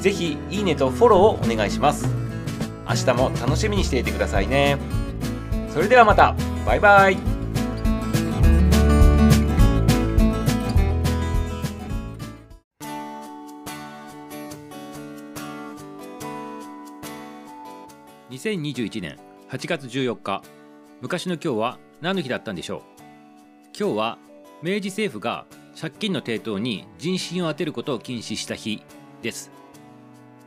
ぜひいいねとフォローをお願いします。明日も楽しみにしていてくださいね。それではまた。バイバイ。2021年8月14日昔の今日は何の日だったんでしょう？今日は明治政府が借金の抵当に人身を充てることを禁止した日です。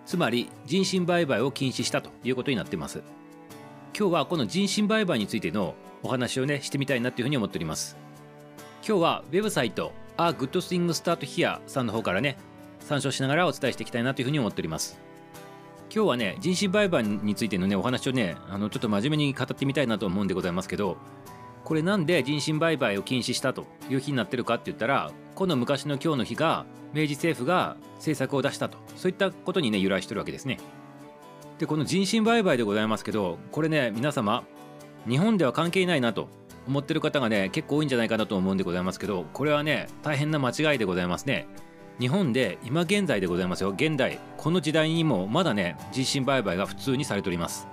つまり人身売買を禁止したということになっています。今日はこの人身売買についてのお話をねしてみたいなというふうに思っております。今日はウェブサイト A Good Thing Start Here さんの方からね参照しながらお伝えしていきたいなというふうに思っております。今日はね人身売買についてのねお話をねあのちょっと真面目に語ってみたいなと思うんでございますけどこれなんで人身売買を禁止したという日になってるかって言ったらこの昔の今日の日が明治政府が政策を出したと。そういったことにね由来してるわけですね。でこの人身売買でございますけどこれね皆様日本では関係ないなと思ってる方がね結構多いんじゃないかなと思うんでございますけどこれはね大変な間違いでございますね。日本で今現在でございますよ。現代この時代にもまだね人身売買が普通にされております。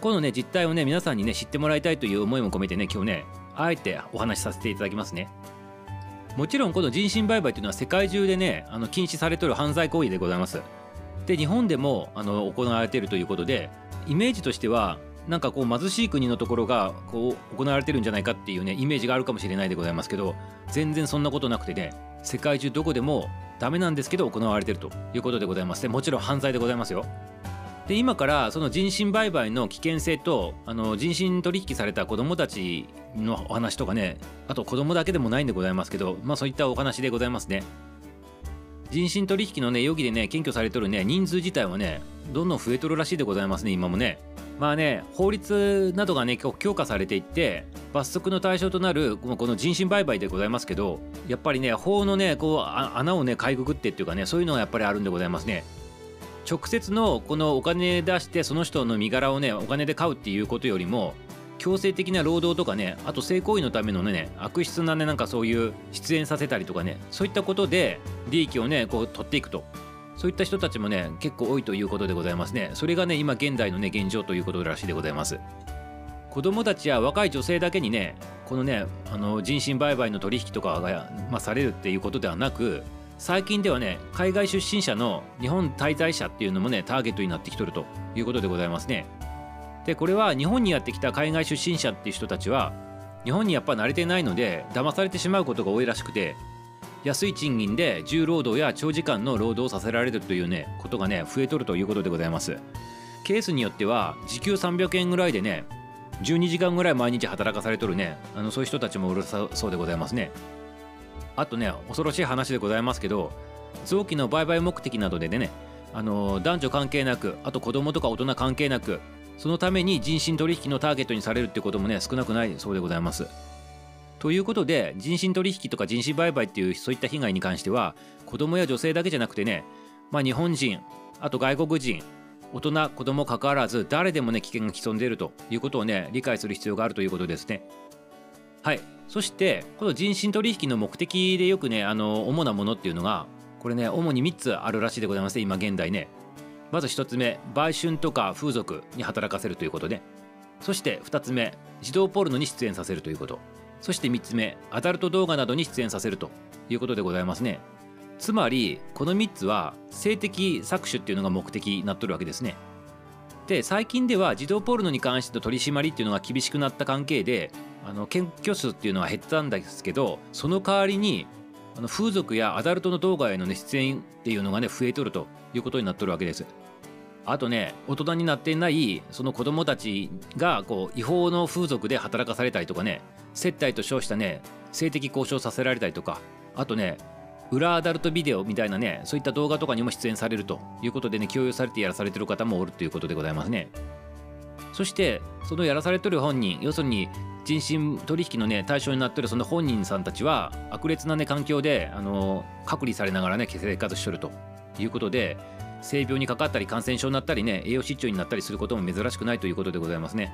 このね実態をね皆さんにね知ってもらいたいという思いも込めてね今日ねあえてお話しさせていただきますね。もちろんこの人身売買というのは世界中でねあの禁止されている犯罪行為でございます。で日本でもあの行われているということでイメージとしてはなんかこう貧しい国のところがこう行われてるんじゃないかっていうねイメージがあるかもしれないでございますけど全然そんなことなくてね世界中どこでもダメなんですけど行われてるということでございます。でもちろん犯罪でございますよ。で今からその人身売買の危険性とあの人身取引された子どもたちのお話とかねあと子どもだけでもないんでございますけどまあそういったお話でございますね。人身取引のね容疑でね検挙されとるね人数自体はねどんどん増えとるらしいでございますね今もね。まあね法律などがね強化されていって罰則の対象となるこの人身売買でございますけどやっぱりね法のねこう穴をねかいくぐってっていうかねそういうのがやっぱりあるんでございますね。直接のこのお金出してその人の身柄をねお金で買うっていうことよりも強制的な労働とかねあと性行為のためのね悪質なねなんかそういう出演させたりとかねそういったことで利益をねこう取っていくと。そういった人たちもね結構多いということでございますね。それがね今現代のね現状ということらしいでございます。子供たちや若い女性だけにねこのねあの人身売買の取引とかが、まあ、されるっていうことではなく最近ではね海外出身者の日本滞在者っていうのもねターゲットになってきとるということでございますね。でこれは日本にやってきた海外出身者っていう人たちは日本にやっぱ慣れてないので騙されてしまうことが多いらしくて安い賃金で重労働や長時間の労働をさせられるというねことがね増えとるということでございます。ケースによっては時給300円ぐらいでね12時間ぐらい毎日働かされとるねあのそういう人たちもうるさそうでございますね。あとね恐ろしい話でございますけど臓器の売買目的などでねあの男女関係なくあと子供とか大人関係なくそのために人身取引のターゲットにされるってこともね少なくないそうでございます。ということで人身取引とか人身売買っていうそういった被害に関しては子供や女性だけじゃなくてね、まあ、日本人あと外国人大人子供関わらず誰でもね危険が潜んでいるということをね理解する必要があるということですね。はい。そしてこの人身取引の目的でよくねあの主なものっていうのがこれね主に3つあるらしいでございますね今現代ね。まず1つ目売春とか風俗に働かせるということでそして2つ目児童ポルノに出演させるということ。そして3つ目アダルト動画などに出演させるということでございますね。つまりこの3つは性的搾取っていうのが目的になっとるわけですね。で最近では児童ポルノに関しての取り締まりっていうのが厳しくなった関係であの検挙数っていうのは減ったんですけどその代わりにあの風俗やアダルトの動画への、ね、出演っていうのがね増えとるということになっとるわけです。あとね大人になっていないその子供たちがこう違法の風俗で働かされたりとかね接待と称したね性的交渉させられたりとかあとね裏アダルトビデオみたいなねそういった動画とかにも出演されるということでね共有されてやらされてる方もおるということでございますねそしてそのやらされてる本人要するに人身取引のね対象になってるその本人さんたちは悪劣なね環境であの隔離されながらね生活しとるということで性病にかかったり感染症になったりね栄養失調になったりすることも珍しくないということでございますね。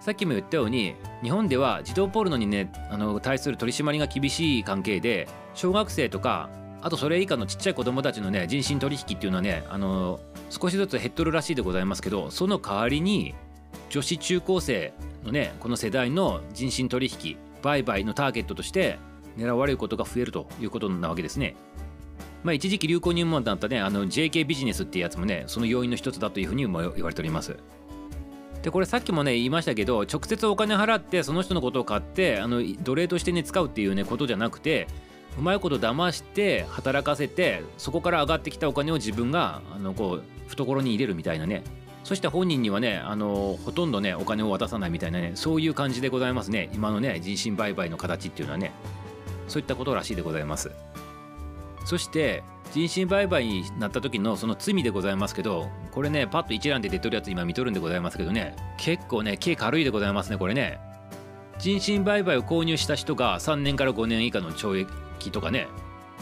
さっきも言ったように日本では児童ポルノにねあの対する取り締まりが厳しい関係で小学生とかあとそれ以下のちっちゃい子供たちのね人身取引っていうのはねあの少しずつ減っとるらしいでございますけどその代わりに女子中高生のねこの世代の人身取引売買のターゲットとして狙われることが増えるということなわけですね。まあ、一時期流行入門だったねあの JK ビジネスっていうやつもねその要因の一つだというふうにも言われております。でこれさっきもね言いましたけど直接お金払ってその人のことを買ってあの奴隷としてね使うっていうねことじゃなくてうまいこと騙して働かせてそこから上がってきたお金を自分があのこう懐に入れるみたいなねそして本人にはねあのほとんどねお金を渡さないみたいなねそういう感じでございますね。今のね人身売買の形っていうのはねそういったことらしいでございます。そして人身売買になった時のその罪でございますけどこれねパッと一覧で出とるやつ今見とるんでございますけどね結構ね刑軽いでございますねこれね。人身売買を購入した人が3年から5年以下の懲役とかね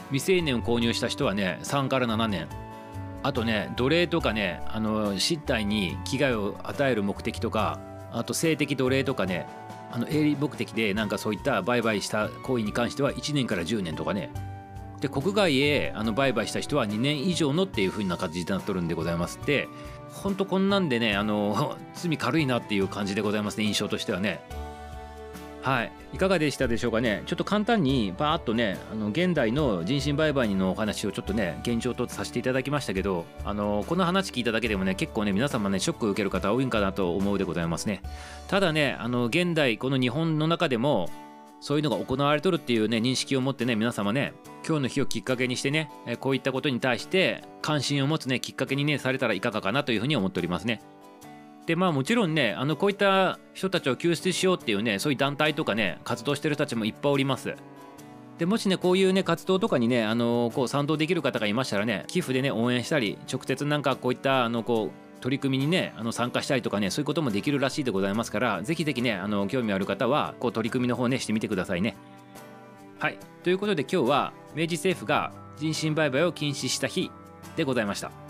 未成年を購入した人はね3から7年。あとね奴隷とかねあの身体に危害を与える目的とかあと性的奴隷とかねあの営利目的でなんかそういった売買した行為に関しては1年から10年とかね。で国外へあの売買した人は2年以上のっていう風な感じになっとるんでございますって。ほんとこんなんでねあの 罪軽いなっていう感じでございますね印象としてはね。はい。いかがでしたでしょうかね？ちょっと簡単にバーッとねあの現代の人身売買のお話をちょっとね現状とさせていただきましたけどあのこの話聞いただけでもね結構ね皆様ねショックを受ける方多いんかなと思うでございますね。ただねあの現代この日本の中でもそういうのが行われとるっていうね認識を持ってね皆様ね今日の日をきっかけにしてねこういったことに対して関心を持つねきっかけにねされたらいかがかなというふうに思っておりますね。でまあもちろんねあのこういった人たちを救出しようっていうねそういう団体とかね活動してる人たちもいっぱいおります。でもしねこういうね活動とかにねあのこう賛同できる方がいましたらね寄付でね応援したり直接なんかこういったあのこう取り組みにねあの参加したりとかねそういうこともできるらしいでございますからぜひぜひねあの興味ある方はこう取り組みの方ねしてみてくださいね。はいということで今日は明治政府が人身売買を禁止した日でございました。